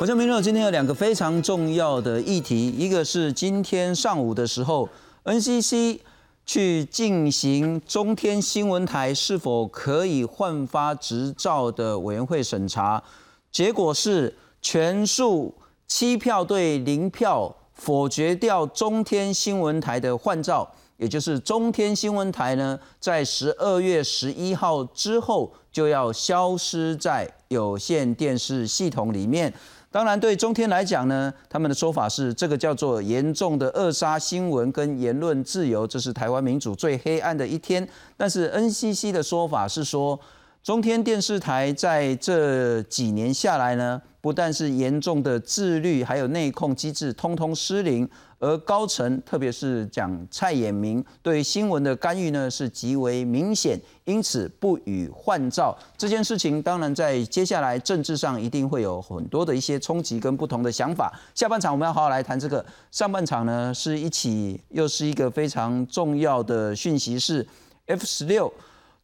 我叫明乐，今天有两个非常重要的议题，一个是今天上午的时候，NCC 去进行中天新闻台是否可以换发执照的委员会审查，结果是全数七票对零票否决掉中天新闻台的换照，也就是中天新闻台呢，在十二月十一号之后就要消失在有线电视系统里面。当然，对中天来讲呢，他们的说法是这个叫做严重的扼杀新闻跟言论自由，这是台湾民主最黑暗的一天。但是 NCC 的说法是说，中天电视台在这几年下来呢，不但是严重的自律，还有内控机制通通失灵。而高层，特别是讲蔡衍明对新闻的干预呢，是极为明显，因此不予换照这件事情，当然在接下来政治上一定会有很多的一些冲击跟不同的想法。下半场我们要好好来谈这个，上半场呢是一起又是一个非常重要的讯息是 F 十六，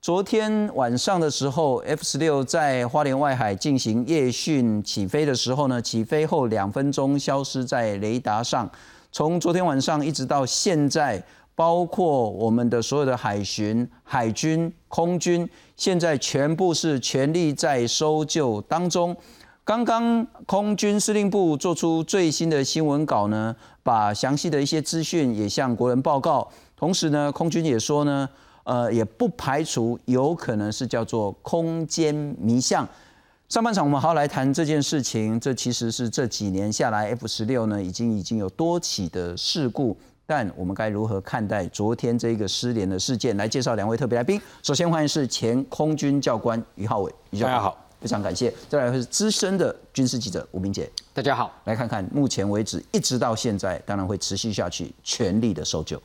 昨天晚上的时候，F 十六在花莲外海进行夜训起飞的时候呢，起飞后两分钟消失在雷达上。从昨天晚上一直到现在，包括我们的所有的海巡、海军、空军，现在全部是全力在搜救当中。刚刚空军司令部做出最新的新闻稿呢，把详细的一些资讯也向国人报告。同时呢，空军也说呢，呃，也不排除有可能是叫做空间迷象。上半场我们好好来谈这件事情，这其实是这几年下来 F 十六呢已经已经有多起的事故，但我们该如何看待昨天这个失联的事件？来介绍两位特别来宾，首先欢迎是前空军教官于浩伟，大家好，非常感谢。再来是资深的军事记者吴明杰，大家好，来看看目前为止一直到现在，当然会持续下去，全力的搜救。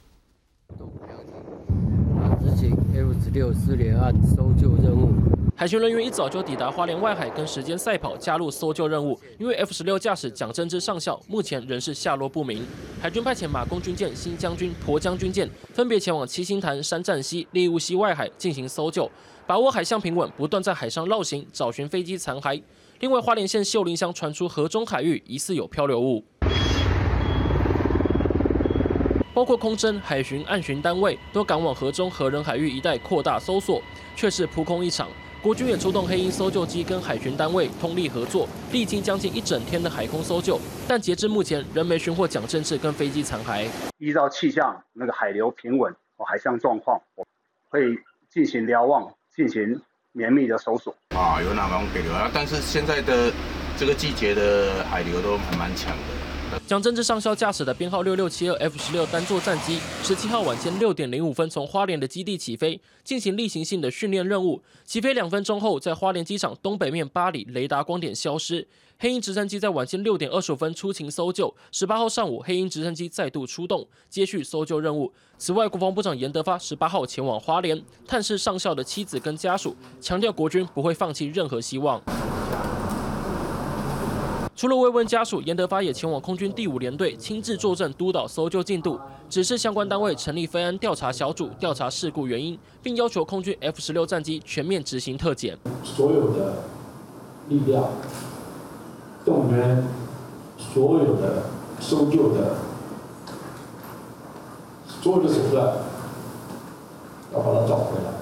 行 F 十六失联案搜救任务。海巡人员一早就抵达花莲外海，跟时间赛跑，加入搜救任务。因为 F 十六驾驶蒋正之上校目前仍是下落不明。海军派遣马公军舰、新将军、婆将军舰分别前往七星潭、山站西、利物西外海进行搜救，把握海象平稳，不断在海上绕行找寻飞机残骸。另外，花莲县秀林乡传出河中海域疑似有漂流物，包括空侦、海巡、岸巡单位都赶往河中、河人海域一带扩大搜索，却是扑空一场。国军也出动黑鹰搜救机跟海巡单位通力合作，历经将近一整天的海空搜救，但截至目前仍没寻获蒋正志跟飞机残骸。依照气象那个海流平稳和海象状况，我会进行瞭望，进行绵密的搜索。啊，有哪方给流啊，但是现在的这个季节的海流都还蛮强的。蒋正治上校驾驶的编号六六七二 F 十六单座战机，十七号晚间六点零五分从花莲的基地起飞，进行例行性的训练任务。起飞两分钟后，在花莲机场东北面八里雷达光点消失。黑鹰直升机在晚间六点二十五分出勤搜救。十八号上午，黑鹰直升机再度出动，接续搜救任务。此外，国防部长严德发十八号前往花莲探视上校的妻子跟家属，强调国军不会放弃任何希望。除了慰问家属，严德发也前往空军第五联队亲自坐镇督导搜救进度，指示相关单位成立飞安调查小组调查事故原因，并要求空军 F 十六战机全面执行特检。所有的力量动员，所有的搜救的所有的手段，要把它找回来。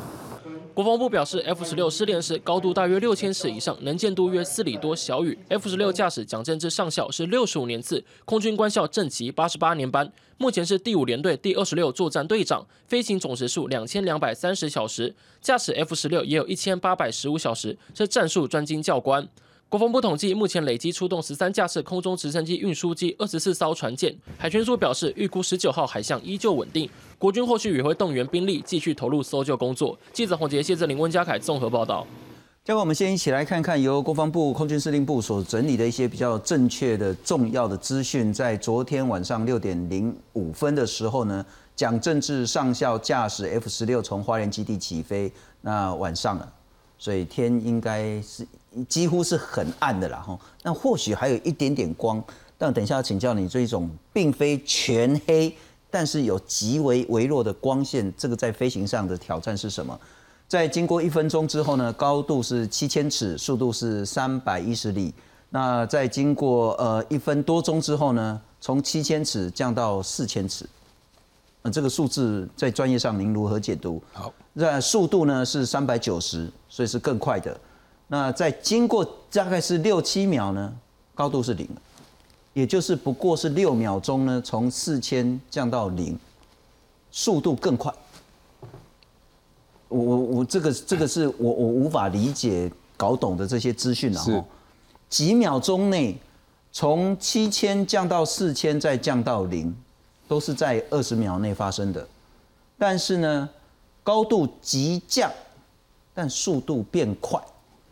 国防部表示，F 十六失联时高度大约六千尺以上，能见度约四里多小雨。F 十六驾驶蒋正之上校是六十五年次空军官校正级八十八年班，目前是第五联队第二十六作战队长，飞行总时数两千两百三十小时，驾驶 F 十六也有一千八百十五小时，是战术专精教官。国防部统计，目前累计出动十三架次空中直升机、运输机、二十四艘船舰。海军署表示，预估十九号海象依旧稳定，国军后续也会动员兵力继续投入搜救工作。记者黄杰、谢志林、温家凯综合报道。接着我们先一起来看看由国防部空军司令部所整理的一些比较正确的、重要的资讯。在昨天晚上六点零五分的时候呢，蒋正志上校驾驶 F 十六从花莲基地起飞，那晚上了，所以天应该是。几乎是很暗的啦，哈，那或许还有一点点光，但等一下要请教你，这一种并非全黑，但是有极为微弱的光线，这个在飞行上的挑战是什么？在经过一分钟之后呢，高度是七千尺，速度是三百一十里，那在经过呃一分多钟之后呢，从七千尺降到四千尺。呃，这个数字在专业上您如何解读？好，那速度呢是三百九十，所以是更快的。那在经过大概是六七秒呢，高度是零，也就是不过是六秒钟呢，从四千降到零，速度更快。我我我这个这个是我我无法理解搞懂的这些资讯了是哈。几秒钟内从七千降到四千，再降到零，都是在二十秒内发生的。但是呢，高度急降，但速度变快，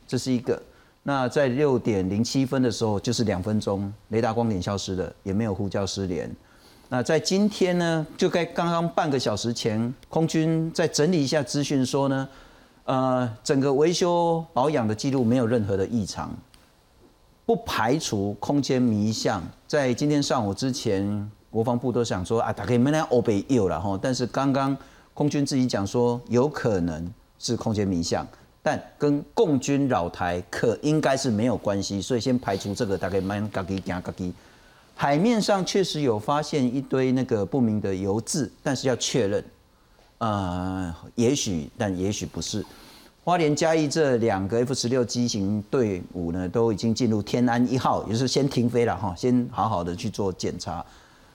这是一个。那在六点零七分的时候，就是两分钟，雷达光点消失了，也没有呼叫失联。那在今天呢，就该刚刚半个小时前，空军在整理一下资讯说呢，呃，整个维修保养的记录没有任何的异常，不排除空间迷向。在今天上午之前，国防部都想说啊，大概没来欧北有了哈，但是刚刚空军自己讲说，有可能是空间迷向，但跟共军扰台可应该是没有关系，所以先排除这个，大概蛮嘎叽嘎嘎叽。海面上确实有发现一堆那个不明的油渍，但是要确认，呃，也许，但也许不是。花莲嘉义这两个 F 十六机型队伍呢，都已经进入天安一号，也就是先停飞了哈，先好好的去做检查。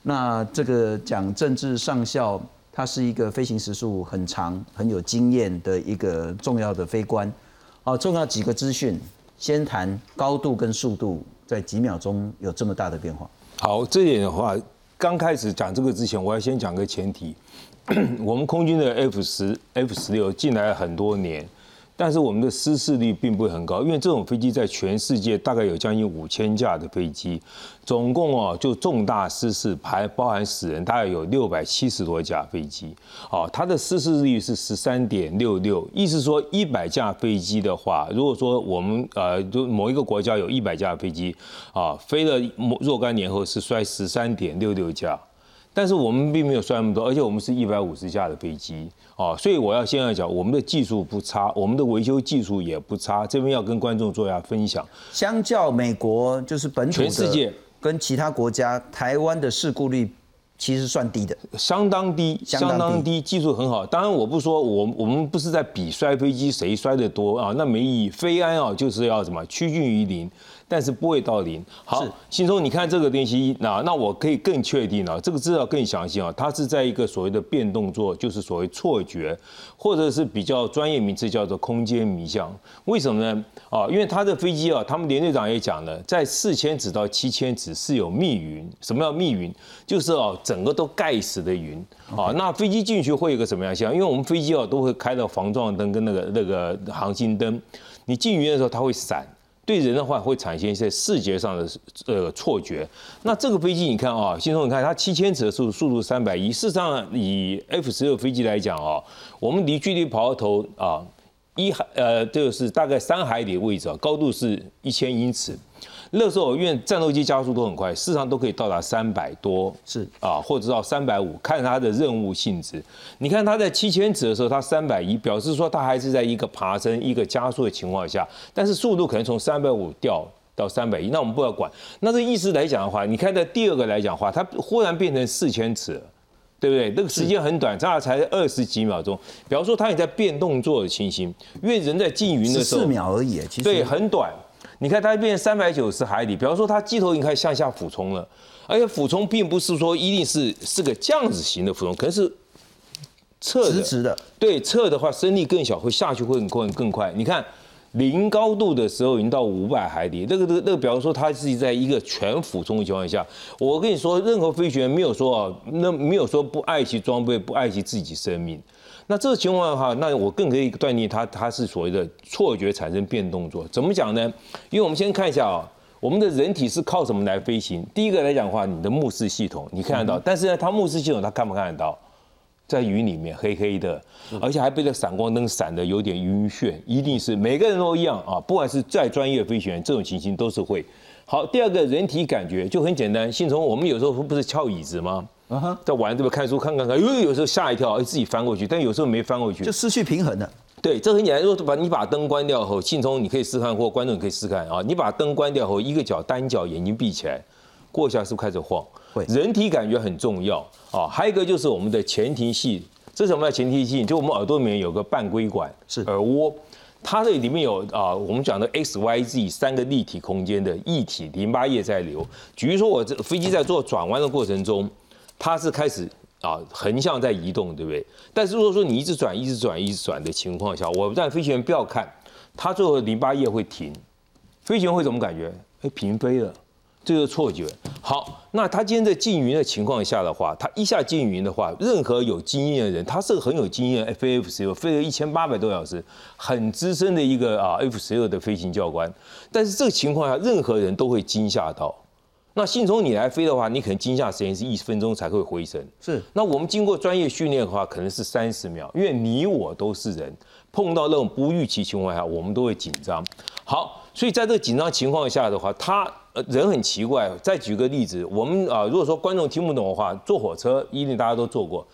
那这个讲政治上校，他是一个飞行时速很长、很有经验的一个重要的飞官。好，重要几个资讯，先谈高度跟速度，在几秒钟有这么大的变化。好，这点的话，刚开始讲这个之前，我要先讲个前提。我们空军的 F 十、F 十六进来很多年，但是我们的失事率并不会很高，因为这种飞机在全世界大概有将近五千架的飞机，总共哦就重大失事还包含死人，大概有六百七十多架飞机，哦，它的失事率是十三点六六，意思说一百架飞机的话，如果说我们呃就某一个国家有一百架飞机啊，飞了若干年后是摔十三点六六架。但是我们并没有摔那么多，而且我们是一百五十架的飞机啊，所以我要先要讲，我们的技术不差，我们的维修技术也不差，这边要跟观众做一下分享。相较美国，就是本土全世界跟其他国家，台湾的事故率其实算低的。相当低，相当低技术很好。当然，我不说我我们不是在比摔飞机谁摔得多啊，那没意义。飞安啊，就是要什么趋近于零，但是不会到零。好是，新松，你看这个东西，那那我可以更确定了，这个资料更详细啊，它是在一个所谓的变动作，就是所谓错觉，或者是比较专业名词叫做空间迷向。为什么呢？啊，因为他的飞机啊，他们连队长也讲了，在四千尺到七千尺是有密云。什么叫密云？就是哦，整个都盖死的云。啊，那飞机进去会有个什么样像？因为我们飞机啊都会开到防撞灯跟那个那个航行灯，你进云的时候它会闪。对人的话会产生一些视觉上的呃错觉。那这个飞机你看啊，新松你看它七千尺的速度速度三百一，事实上以 F 十六飞机来讲啊，我们离距离跑道头啊一海呃就是大概三海里的位置，高度是一千英尺。那时候因为战斗机加速都很快，事实上都可以到达三百多，是啊，或者到三百五，看它的任务性质。你看它在七千尺的时候，它三百一，表示说它还是在一个爬升、一个加速的情况下，但是速度可能从三百五掉到三百一，那我们不要管。那这意思来讲的话，你看在第二个来讲的话，它忽然变成四千尺。对不对？那个时间很短，差才二十几秒钟。比方说，它也在变动作的情形，因为人在进云的时候，四秒而已，其实对，很短。你看它变三百九十海里，比方说它机头已经开始向下俯冲了，而且俯冲并不是说一定是是个这样子型的俯冲，可能是侧的，直直的，对，侧的话升力更小，会下去会更快更快。你看零高度的时候已经到五百海里，那个那个那个，比方说它是在一个全俯冲的情况下，我跟你说，任何飞行员没有说啊，那没有说不爱惜装备，不爱惜自己生命。那这个情况的话，那我更可以断定它它是所谓的错觉产生变动作。怎么讲呢？因为我们先看一下啊，我们的人体是靠什么来飞行？第一个来讲的话，你的目视系统你看得到，但是呢，它目视系统它看不看得到？在云里面黑黑的，而且还被这闪光灯闪的有点晕眩，一定是每个人都一样啊，不管是再专业的飞行员，这种情形都是会。好，第二个人体感觉就很简单，信从我们有时候不是翘椅子吗？啊哈，在玩这边看书看看看，因为有时候吓一跳，哎自己翻过去，但有时候没翻过去就，失去平衡了。对，这很简单。如果把你把灯关掉后，信聪你可以试看，或观众你可以试看啊。你把灯关掉后，一个脚单脚眼睛闭起来，过一下是不是开始晃？会人体感觉很重要啊。还有一个就是我们的前庭系，这是我们的前庭系？就我们耳朵里面有个半规管，是耳蜗。它这里面有啊，我们讲的 X、Y、Z 三个立体空间的液体淋巴液在流。比如说我这飞机在做转弯的过程中，它是开始啊横向在移动，对不对？但是如果说你一直转、一直转、一直转的情况下，我让飞行员不要看，它最后淋巴液会停，飞行员会怎么感觉？哎，平飞了。这个错觉。好，那他今天在进云的情况下的话，他一下进云的话，任何有经验的人，他是个很有经验，F F 十六飞了一千八百多小时，很资深的一个啊 F 十六的飞行教官。但是这个情况下，任何人都会惊吓到。那信从你来飞的话，你可能惊吓时间是一分钟才会回神。是。那我们经过专业训练的话，可能是三十秒，因为你我都是人，碰到那种不预期情况下，我们都会紧张。好，所以在这个紧张情况下的话，他。呃，人很奇怪。再举个例子，我们啊，如果说观众听不懂的话，坐火车一定大家都坐过，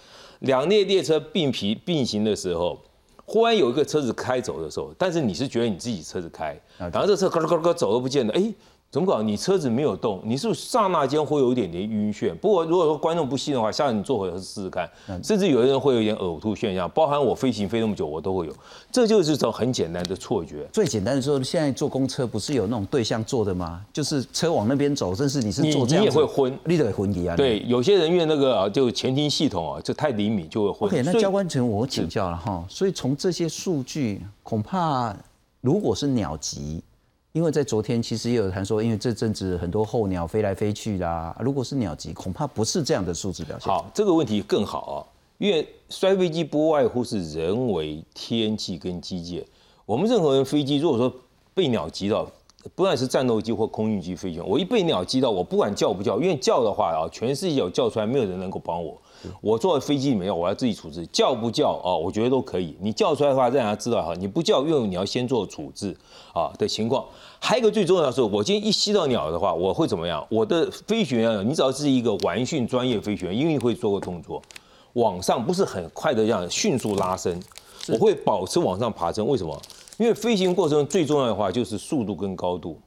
两列列车并皮并行的时候，忽然有一个车子开走的时候，但是你是觉得你自己车子开，然后这车咯咯咯走都不见了，哎。怎么搞？你车子没有动，你是不是刹那间会有一点点晕眩？不过如果说观众不信的话，下次你坐火车试试看，甚至有的人会有一点呕吐现象，包含我飞行飞那么久，我都会有。这就是种很简单的错觉。最简单的说，现在坐公车不是有那种对向坐的吗？就是车往那边走，甚至你是坐这样，你也会昏，你得昏一啊。对，有些人因为那个啊，就前庭系统啊，就太灵敏就会昏。OK，那教官请我请教了哈，所以从这些数据，恐怕如果是鸟击。因为在昨天其实也有谈说，因为这阵子很多候鸟飞来飞去啦，如果是鸟击，恐怕不是这样的数字表现。好，这个问题更好啊，因为摔飞机不外乎是人为、天气跟机械。我们任何人飞机，如果说被鸟击到，不管是战斗机或空运机飞行员，我一被鸟击到，我不管叫不叫，因为叫的话啊，全世界有叫出来，没有人能够帮我。我坐在飞机里面，我要自己处置，叫不叫啊？我觉得都可以。你叫出来的话，让人家知道哈，你不叫，因为你要先做处置啊的情况。还有一个最重要的是，我今天一吸到鸟的话，我会怎么样？我的飞行员，你只要是一个完训专业飞行员，因为会做过动作，往上不是很快的这样迅速拉升，我会保持往上爬升。为什么？因为飞行过程中最重要的话就是速度跟高度。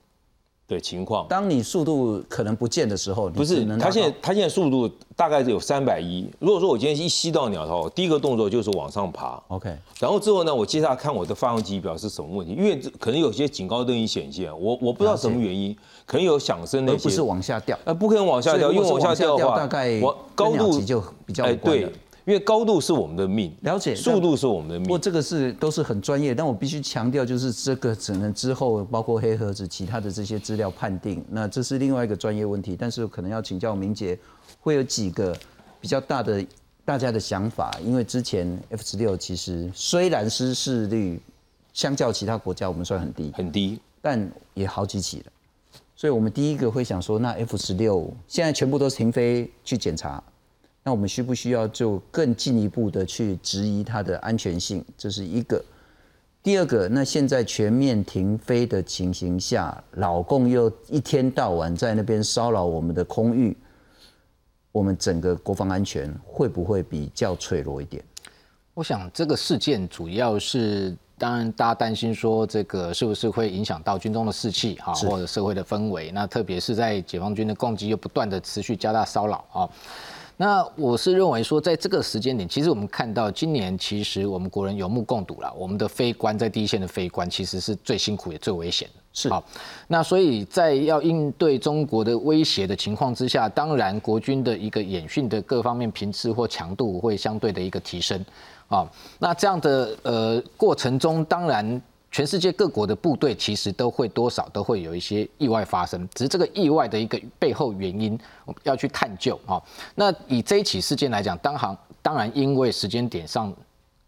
的情况，当你速度可能不见的时候，不是，它现在它现在速度大概是有三百一。如果说我今天一吸到鸟的话，第一个动作就是往上爬，OK。然后之后呢，我接下来看我的发动机表是什么问题，因为可能有些警告灯已显现，我我不知道什么原因，可能有响声那些，不是往下掉，呃，不可能往下掉，因为往下掉的话，大概我高度就比较哎对。因为高度是我们的命，了解速度是我们的命。不过这个是都是很专业，但我必须强调，就是这个只能之后包括黑盒子其他的这些资料判定，那这是另外一个专业问题。但是可能要请教明杰，会有几个比较大的大家的想法，因为之前 F 十六其实虽然失事率相较其他国家我们算很低很低，但也好几起了。所以我们第一个会想说，那 F 十六现在全部都是停飞去检查。那我们需不需要就更进一步的去质疑它的安全性？这是一个。第二个，那现在全面停飞的情形下，老共又一天到晚在那边骚扰我们的空域，我们整个国防安全会不会比较脆弱一点？我想这个事件主要是，当然大家担心说这个是不是会影响到军中的士气哈，或者社会的氛围？那特别是在解放军的攻击又不断的持续加大骚扰啊。那我是认为说，在这个时间点，其实我们看到今年，其实我们国人有目共睹了，我们的非官在第一线的非官，其实是最辛苦也最危险的。是好，那所以在要应对中国的威胁的情况之下，当然国军的一个演训的各方面频次或强度会相对的一个提升。啊，那这样的呃过程中，当然。全世界各国的部队其实都会多少都会有一些意外发生，只是这个意外的一个背后原因，我们要去探究啊。那以这一起事件来讲，当行当然因为时间点上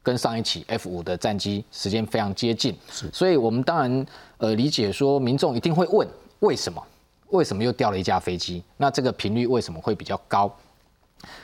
跟上一起 F 五的战机时间非常接近，所以我们当然呃理解说民众一定会问为什么为什么又掉了一架飞机？那这个频率为什么会比较高？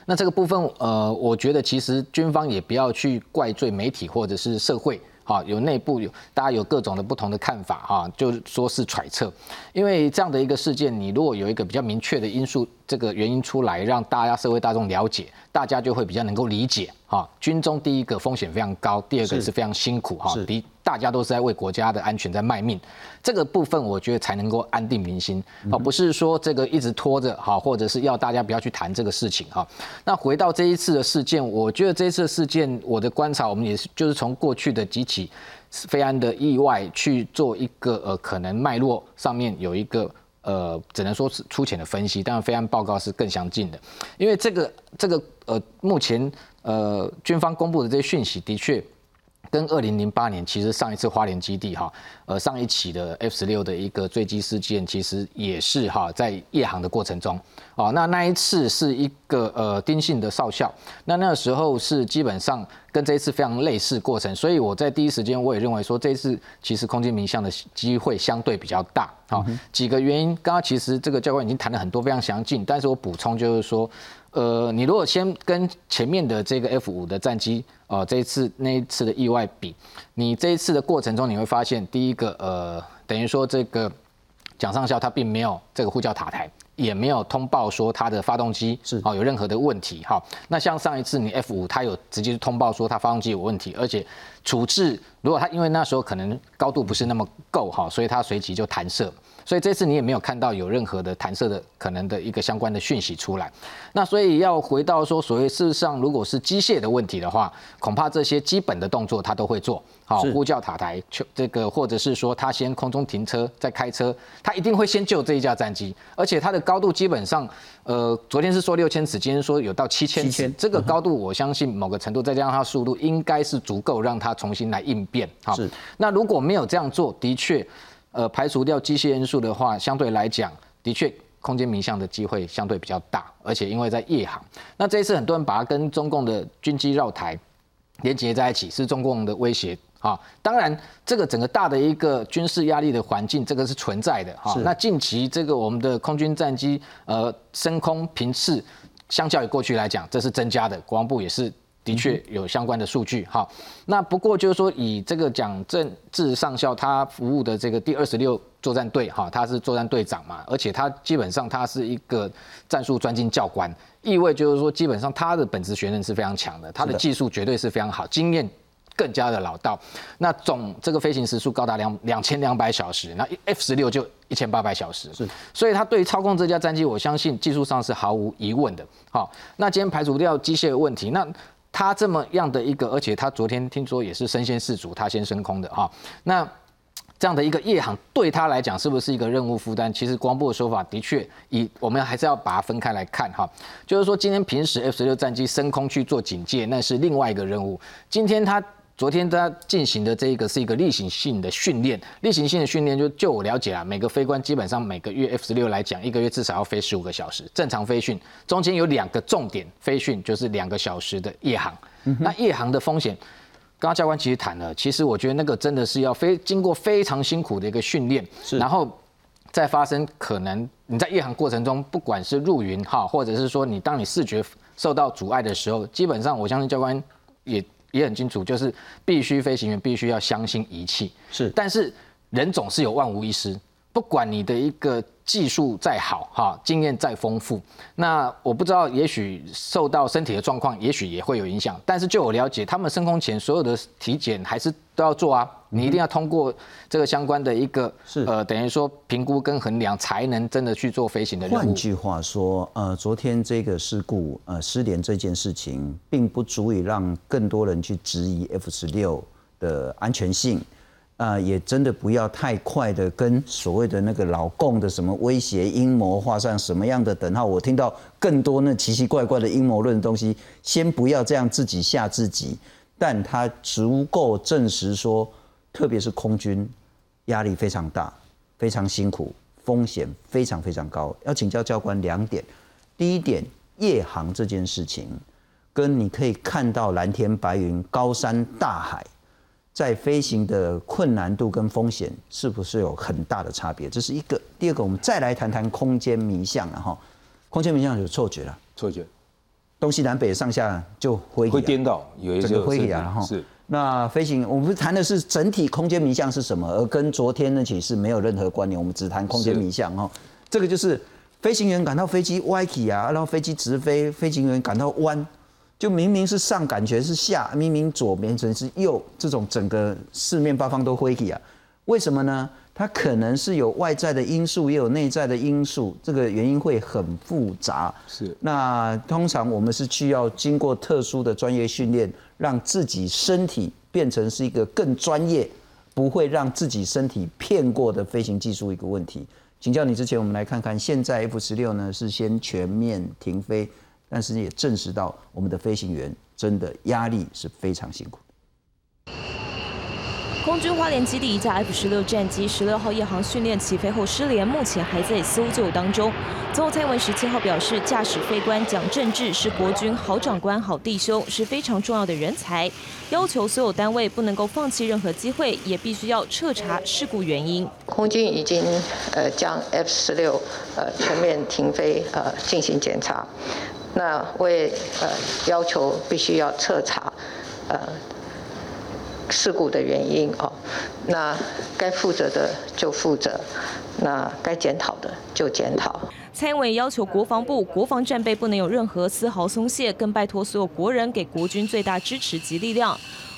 那这个部分呃，我觉得其实军方也不要去怪罪媒体或者是社会。啊，有内部有大家有各种的不同的看法哈，就说是揣测，因为这样的一个事件，你如果有一个比较明确的因素这个原因出来，让大家社会大众了解，大家就会比较能够理解哈。军中第一个风险非常高，第二个是非常辛苦哈，第大家都是在为国家的安全在卖命，这个部分我觉得才能够安定民心啊，不是说这个一直拖着哈，或者是要大家不要去谈这个事情哈。那回到这一次的事件，我觉得这一次的事件，我的观察，我们也是就是从过去的几起非安的意外去做一个呃可能脉络上面有一个。呃，只能说是粗浅的分析，当然，非案报告是更详尽的，因为这个这个呃，目前呃，军方公布的这些讯息，的确跟二零零八年其实上一次花莲基地哈，呃，上一起的 F 十六的一个坠机事件，其实也是哈，在夜航的过程中，哦，那那一次是一个呃丁姓的少校，那那时候是基本上。跟这一次非常类似过程，所以我在第一时间我也认为说这一次其实空军名相的机会相对比较大。好，几个原因，刚刚其实这个教官已经谈了很多非常详尽，但是我补充就是说，呃，你如果先跟前面的这个 F 五的战机，呃，这一次那一次的意外比，你这一次的过程中你会发现，第一个呃，等于说这个蒋上校他并没有这个呼叫塔台。也没有通报说他的发动机是哦有任何的问题哈。那像上一次你 F 五他有直接通报说他发动机有问题，而且处置如果他因为那时候可能高度不是那么够哈，所以他随即就弹射。所以这次你也没有看到有任何的弹射的可能的一个相关的讯息出来。那所以要回到说，所谓事实上如果是机械的问题的话，恐怕这些基本的动作他都会做。好，呼叫塔台，这个或者是说他先空中停车再开车，他一定会先救这一架战机，而且它的高度基本上，呃，昨天是说六千尺，今天说有到七千尺，这个高度我相信某个程度再加上它速度，应该是足够让它重新来应变。好，是。那如果没有这样做，的确。呃，排除掉机械因素的话，相对来讲，的确空间名相的机会相对比较大，而且因为在夜航，那这一次很多人把它跟中共的军机绕台连接在一起，是中共的威胁啊。当然，这个整个大的一个军事压力的环境，这个是存在的哈。那近期这个我们的空军战机呃升空频次，相较于过去来讲，这是增加的，国防部也是。的确有相关的数据哈，那不过就是说以这个蒋正治上校他服务的这个第二十六作战队哈，他是作战队长嘛，而且他基本上他是一个战术专精教官，意味就是说基本上他的本职学能是非常强的，他的技术绝对是非常好，经验更加的老道。那总这个飞行时速高达两两千两百小时，那 F 十六就一千八百小时，是，所以他对于操控这架战机，我相信技术上是毫无疑问的。好，那今天排除掉机械的问题，那他这么样的一个，而且他昨天听说也是身先士卒，他先升空的哈。那这样的一个夜航对他来讲是不是一个任务负担？其实光波的说法的确，以我们还是要把它分开来看哈。就是说今天平时 F 十六战机升空去做警戒，那是另外一个任务。今天他。昨天他进行的这一个是一个例行性的训练，例行性的训练就就我了解啊，每个飞官基本上每个月 F 十六来讲，一个月至少要飞十五个小时，正常飞训中间有两个重点飞训，就是两个小时的夜航。那夜航的风险，刚刚教官其实谈了，其实我觉得那个真的是要非经过非常辛苦的一个训练，然后再发生可能你在夜航过程中，不管是入云哈，或者是说你当你视觉受到阻碍的时候，基本上我相信教官也。也很清楚，就是必须飞行员必须要相信仪器，是，但是人总是有万无一失，不管你的一个技术再好，哈，经验再丰富，那我不知道，也许受到身体的状况，也许也会有影响，但是就我了解，他们升空前所有的体检还是都要做啊。你一定要通过这个相关的一个是呃，等于说评估跟衡量，才能真的去做飞行的任务。换句话说，呃，昨天这个事故呃失联这件事情，并不足以让更多人去质疑 F 十六的安全性，啊，也真的不要太快的跟所谓的那个老共的什么威胁阴谋画上什么样的等号。我听到更多那奇奇怪怪的阴谋论的东西，先不要这样自己吓自己，但他足够证实说。特别是空军，压力非常大，非常辛苦，风险非常非常高。要请教教官两点：第一点，夜航这件事情，跟你可以看到蓝天白云、高山大海，在飞行的困难度跟风险，是不是有很大的差别？这是一个。第二个，我们再来谈谈空间迷向了哈。空间迷向有错觉了，错觉，东西南北上下就会会颠倒，有一个会啊哈。是。那飞行，我们谈的是整体空间迷向是什么，而跟昨天那起是没有任何关联。我们只谈空间迷向哈，这个就是飞行员感到飞机歪起啊，然后飞机直飞，飞行员感到弯，就明明是上感觉是下，明明左变成是右，这种整个四面八方都灰起啊，为什么呢？它可能是有外在的因素，也有内在的因素，这个原因会很复杂。是，那通常我们是需要经过特殊的专业训练，让自己身体变成是一个更专业，不会让自己身体骗过的飞行技术一个问题。请教你之前，我们来看看现在 F 十六呢是先全面停飞，但是也证实到我们的飞行员真的压力是非常辛苦。空军花莲基地一架 F 十六战机十六号夜航训练起飞后失联，目前还在搜救当中。总统蔡英文十七号表示，驾驶飞官蒋正志是国军好长官、好弟兄，是非常重要的人才，要求所有单位不能够放弃任何机会，也必须要彻查事故原因。空军已经呃将 F 十六呃全面停飞呃进行检查，那我也呃要求必须要彻查呃。事故的原因哦，那该负责的就负责，那该检讨的就检讨。蔡英文要求国防部国防战备不能有任何丝毫松懈，更拜托所有国人给国军最大支持及力量。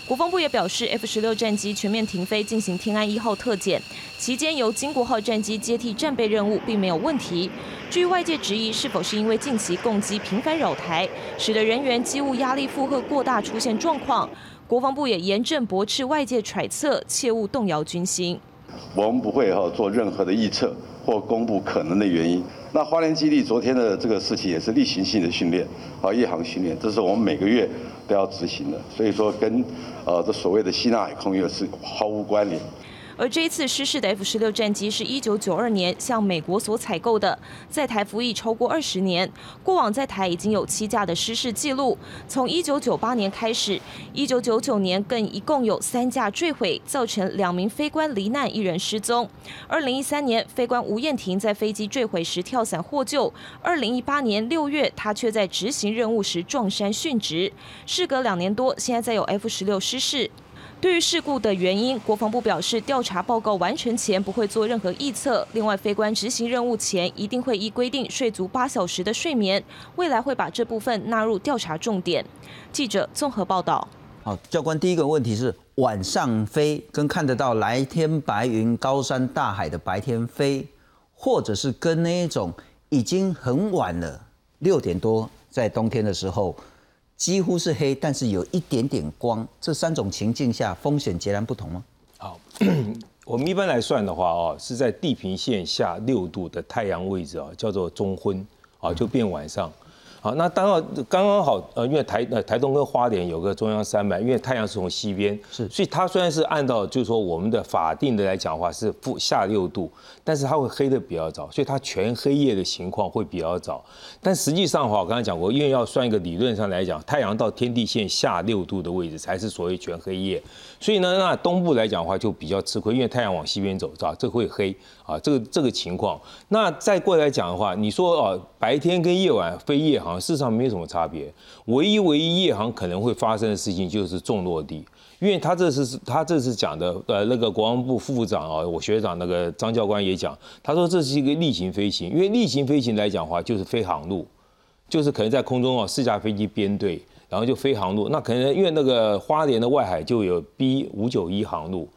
国防部也表示，F 十六战机全面停飞进行天安一号特检期间，由金国号战机接替战备任务，并没有问题。至于外界质疑是否是因为近期攻击频繁扰台，使得人员机务压力负荷过大出现状况。国防部也严正驳斥外界揣测，切勿动摇军心。我们不会哈做任何的预测或公布可能的原因。那花莲基地昨天的这个事情也是例行性的训练，啊，夜航训练，这是我们每个月都要执行的，所以说跟呃这所谓的西纳海空域是毫无关联。而这一次失事的 F 十六战机是一九九二年向美国所采购的，在台服役超过二十年，过往在台已经有七架的失事记录。从一九九八年开始，一九九九年更一共有三架坠毁，造成两名飞官罹难，一人失踪。二零一三年，飞官吴燕婷在飞机坠毁时跳伞获救。二零一八年六月，他却在执行任务时撞山殉职。事隔两年多，现在再有 F 十六失事。对于事故的原因，国防部表示，调查报告完成前不会做任何预测。另外，飞官执行任务前一定会依规定睡足八小时的睡眠，未来会把这部分纳入调查重点。记者综合报道。好，教官，第一个问题是晚上飞跟看得到蓝天白云、高山大海的白天飞，或者是跟那一种已经很晚了六点多在冬天的时候。几乎是黑，但是有一点点光。这三种情境下，风险截然不同吗？好，我们一般来算的话，哦，是在地平线下六度的太阳位置啊，叫做中昏，啊，就变晚上。好，那刚好刚刚好，呃，因为台呃台东跟花莲有个中央山脉，因为太阳是从西边，是，所以它虽然是按照就是说我们的法定的来讲话是负下六度，但是它会黑的比较早，所以它全黑夜的情况会比较早。但实际上的话，我刚才讲过，因为要算一个理论上来讲，太阳到天地线下六度的位置才是所谓全黑夜，所以呢，那东部来讲的话就比较吃亏，因为太阳往西边走，是吧？这会黑啊，这个这个情况。那再过来讲的话，你说哦，白天跟夜晚飞夜航，事实上没有什么差别，唯一唯一夜航可能会发生的事情就是重落地，因为他这次他这次讲的，呃，那个国防部副部长啊，我学长那个张教官也讲，他说这是一个例行飞行，因为例行飞行来讲的话就是飞航路，就是可能在空中啊四架飞机编队，然后就飞航路，那可能因为那个花莲的外海就有 B 五九一航路。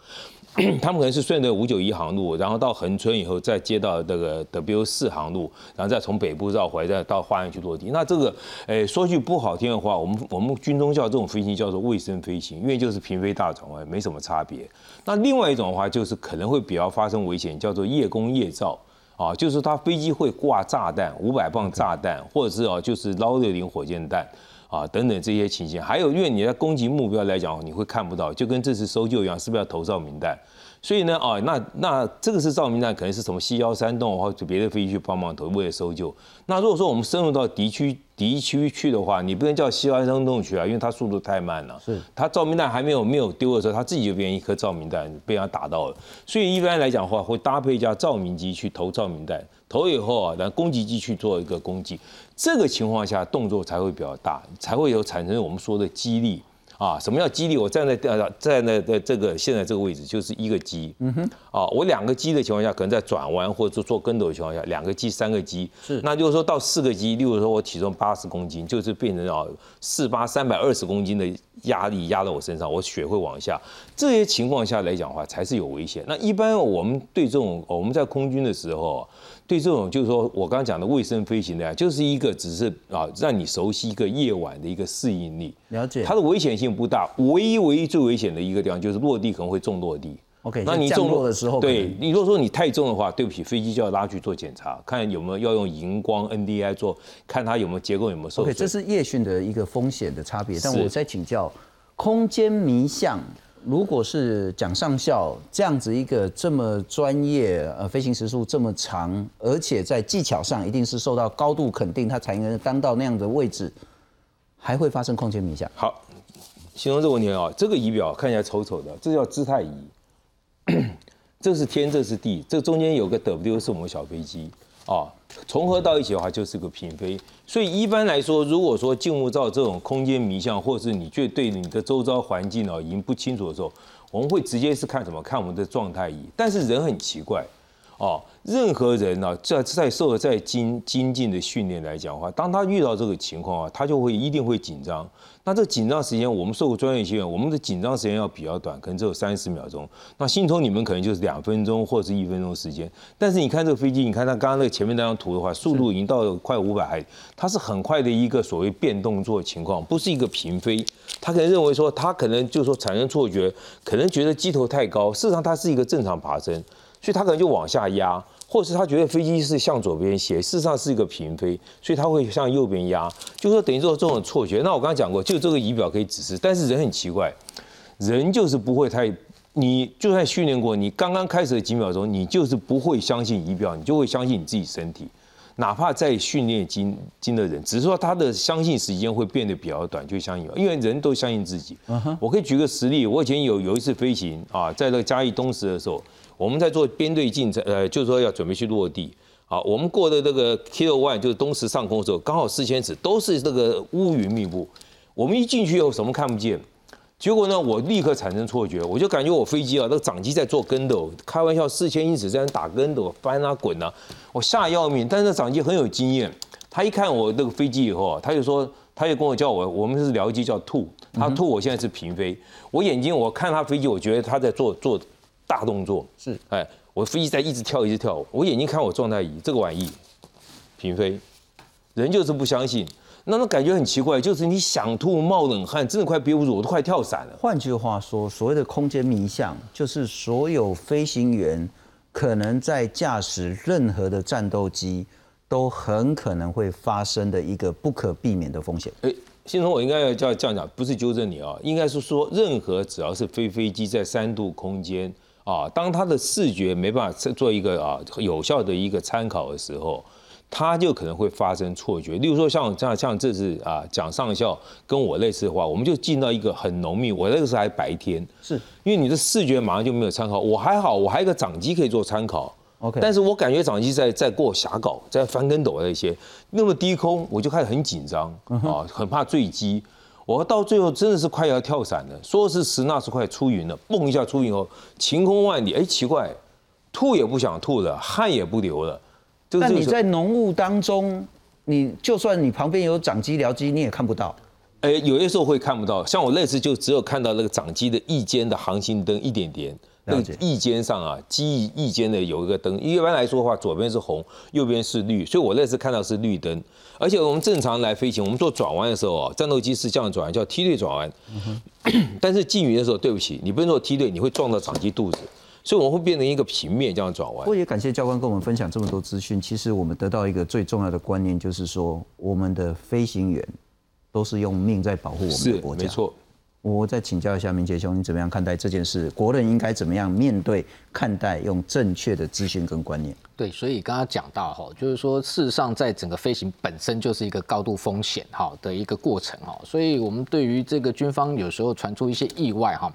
他们可能是顺着五九一航路，然后到横村以后再接到那个 W 四航路，然后再从北部绕回来，再到花园去落地。那这个，诶，说句不好听的话，我们我们军中叫这种飞行叫做卫生飞行，因为就是平飞大转弯，没什么差别。那另外一种的话，就是可能会比较发生危险，叫做夜攻夜照啊，就是它飞机会挂炸弹，五百磅炸弹，或者是哦，就是捞六零火箭弹。啊，等等这些情形，还有因为你在攻击目标来讲，你会看不到，就跟这次搜救一样，是不是要投照明弹？所以呢，啊，那那这个是照明弹，可能是什么西幺三洞或者别的飞机去帮忙投，为了搜救。那如果说我们深入到敌区敌区去的话，你不能叫西幺三洞去啊，因为它速度太慢了。是，它照明弹还没有没有丢的时候，它自己就变成一颗照明弹，被它打到了。所以一般来讲的话，会搭配一架照明机去投照明弹。投以后啊，然后攻击机去做一个攻击，这个情况下动作才会比较大，才会有产生我们说的激励啊，什么叫激励？我站在呃站在的这个现在这个位置就是一个机，嗯哼，啊，我两个机的情况下，可能在转弯或者做做跟斗的情况下，两个机、三个机，是，那就是说到四个机，例如说我体重八十公斤，就是变成啊四八三百二十公斤的压力压到我身上，我血会往下，这些情况下来讲的话，才是有危险。那一般我们对这种我们在空军的时候。对这种就是说我刚刚讲的卫生飞行的，就是一个只是啊让你熟悉一个夜晚的一个适应力，了解它的危险性不大，唯一唯一最危险的一个地方就是落地可能会重落地。OK，那你降落的时候，对你如果说你太重的话，对不起，飞机就要拉去做检查，看有没有要用荧光 NDI 做，看它有没有结构有没有受损。OK，这是夜训的一个风险的差别。但我在请教，空间迷向，如果是讲上校这样子一个这么专业，呃，飞行时速这么长，而且在技巧上一定是受到高度肯定，他才能当到那样的位置，还会发生空间迷向？好，形容这个问题啊，这个仪表看起来丑丑的，这叫姿态仪。这是天，这是地，这中间有个 W 是我们小飞机啊，重合到一起的话就是个嫔妃。所以一般来说，如果说静物照这种空间迷向，或是你觉对你的周遭环境啊已经不清楚的时候，我们会直接是看什么？看我们的状态仪。但是人很奇怪哦，任何人呢、在在受再精精进的训练来讲的话，当他遇到这个情况啊，他就会一定会紧张。那这紧张时间，我们受过专业训练，我们的紧张时间要比较短，可能只有三十秒钟。那信通你们可能就是两分钟或者是一分钟时间。但是你看这个飞机，你看它刚刚那个前面那张图的话，速度已经到了快五百海，它是很快的一个所谓变动作情况，不是一个平飞。他可能认为说，他可能就是说产生错觉，可能觉得机头太高，事实上它是一个正常爬升，所以他可能就往下压。或是他觉得飞机是向左边斜，事实上是一个平飞，所以他会向右边压，就是说等于说这种错觉。那我刚刚讲过，就这个仪表可以指示，但是人很奇怪，人就是不会太，你就算训练过，你刚刚开始的几秒钟，你就是不会相信仪表，你就会相信你自己身体，哪怕在训练精精的人，只是说他的相信时间会变得比较短，就相信，因为人都相信自己。我可以举个实例，我以前有有一次飞行啊，在那个嘉义东石的时候。我们在做编队进程，呃，就是说要准备去落地。好，我们过的这个 Kilo One 就是东石上空的时候，刚好四千尺都是这个乌云密布。我们一进去以后什么看不见，结果呢，我立刻产生错觉，我就感觉我飞机啊，那个掌机在做跟斗，开玩笑，四千英尺在那打跟斗，翻啊滚啊，我吓要命。但是那掌机很有经验，他一看我那个飞机以后啊，他就说，他就跟我叫我，我们是僚机叫吐，他吐我现在是平飞，我眼睛我看他飞机，我觉得他在做做。大动作是，哎，我飞机在一直跳，一直跳，我眼睛看我状态仪，这个玩意平飞，人就是不相信，那种感觉很奇怪，就是你想吐冒冷汗，真的快憋不住，我都快跳伞了。换句话说，所谓的空间迷向，就是所有飞行员可能在驾驶任何的战斗机，都很可能会发生的一个不可避免的风险。哎。先生，我应该要叫这样讲，不是纠正你啊，应该是说，任何只要是飞飞机在三度空间啊，当他的视觉没办法做一个啊有效的一个参考的时候，他就可能会发生错觉。例如说，像像像这次啊，蒋上校跟我类似的话，我们就进到一个很浓密，我那个时候还白天，是因为你的视觉马上就没有参考，我还好，我还有个掌机可以做参考。OK，但是我感觉掌机在在过峡稿，在翻跟斗那些，那么低空，我就开始很紧张啊，很怕坠机。我到最后真的是快要跳伞了，说是十那是快出云了，蹦一下出云后，晴空万里，哎，奇怪，吐也不想吐了，汗也不流了。但你在浓雾当中，你就算你旁边有掌机、僚机，你也看不到。哎，有些时候会看不到，像我那次就只有看到那个掌机的翼尖的航行灯一点点。那个翼尖上啊，机翼翼尖的有一个灯。一般来说的话，左边是红，右边是绿，所以我那次看到是绿灯。而且我们正常来飞行，我们做转弯的时候啊，战斗机是这样转弯，叫梯队转弯。但是进云的时候，对不起，你不能做梯队，你会撞到长机肚子，所以我们会变成一个平面这样转弯。我也感谢教官跟我们分享这么多资讯。其实我们得到一个最重要的观念，就是说我们的飞行员都是用命在保护我们的国家。没错。我再请教一下明杰兄，你怎么样看待这件事？国人应该怎么样面对、看待，用正确的资讯跟观念？对，所以刚刚讲到哈，就是说，事实上，在整个飞行本身就是一个高度风险哈的一个过程哈，所以我们对于这个军方有时候传出一些意外哈，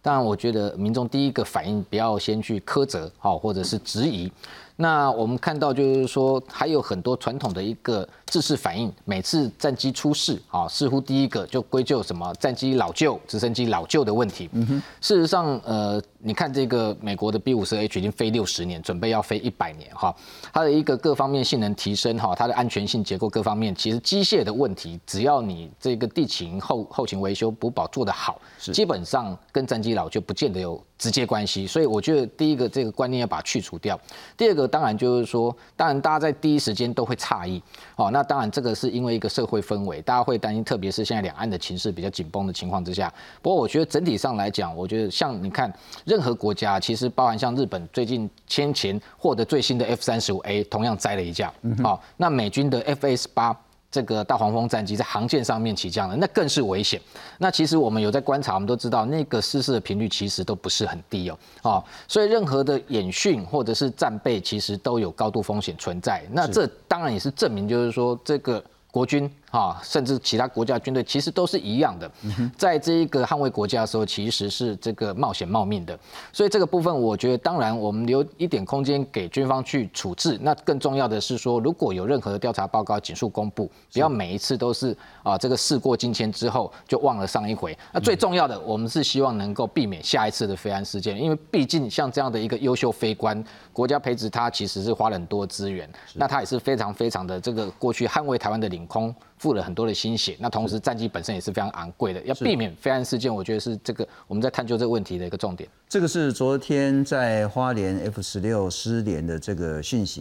当然，我觉得民众第一个反应不要先去苛责哈，或者是质疑。那我们看到就是说，还有很多传统的一个制式反应，每次战机出事啊，似乎第一个就归咎什么战机老旧、直升机老旧的问题。嗯哼，事实上，呃，你看这个美国的 B 五十 H 已经飞六十年，准备要飞一百年哈，它的一个各方面性能提升哈，它的安全性结构各方面，其实机械的问题，只要你这个地勤后后勤维修补保做得好，基本上跟战机老旧不见得有直接关系。所以我觉得第一个这个观念要把它去除掉，第二个。当然就是说，当然大家在第一时间都会诧异，哦，那当然这个是因为一个社会氛围，大家会担心，特别是现在两岸的情势比较紧绷的情况之下。不过我觉得整体上来讲，我觉得像你看，任何国家其实包含像日本最近先前获得最新的 F 三十五 A，同样栽了一架，好，那美军的 F A 十八。这个大黄蜂战机在航舰上面起降了，那更是危险。那其实我们有在观察，我们都知道那个失事的频率其实都不是很低哦。啊，所以任何的演训或者是战备，其实都有高度风险存在。那这当然也是证明，就是说这个国军。啊，甚至其他国家军队其实都是一样的，在这一个捍卫国家的时候，其实是这个冒险冒命的。所以这个部分，我觉得当然我们留一点空间给军方去处置。那更重要的是说，如果有任何的调查报告紧速公布，不要每一次都是啊这个事过境迁之后就忘了上一回。那最重要的，我们是希望能够避免下一次的飞安事件，因为毕竟像这样的一个优秀飞官，国家培植他其实是花了很多资源，那他也是非常非常的这个过去捍卫台湾的领空。付了很多的心血，那同时战机本身也是非常昂贵的，要避免飞安事件，我觉得是这个我们在探究这个问题的一个重点。这个是昨天在花莲 F 十六失联的这个讯息。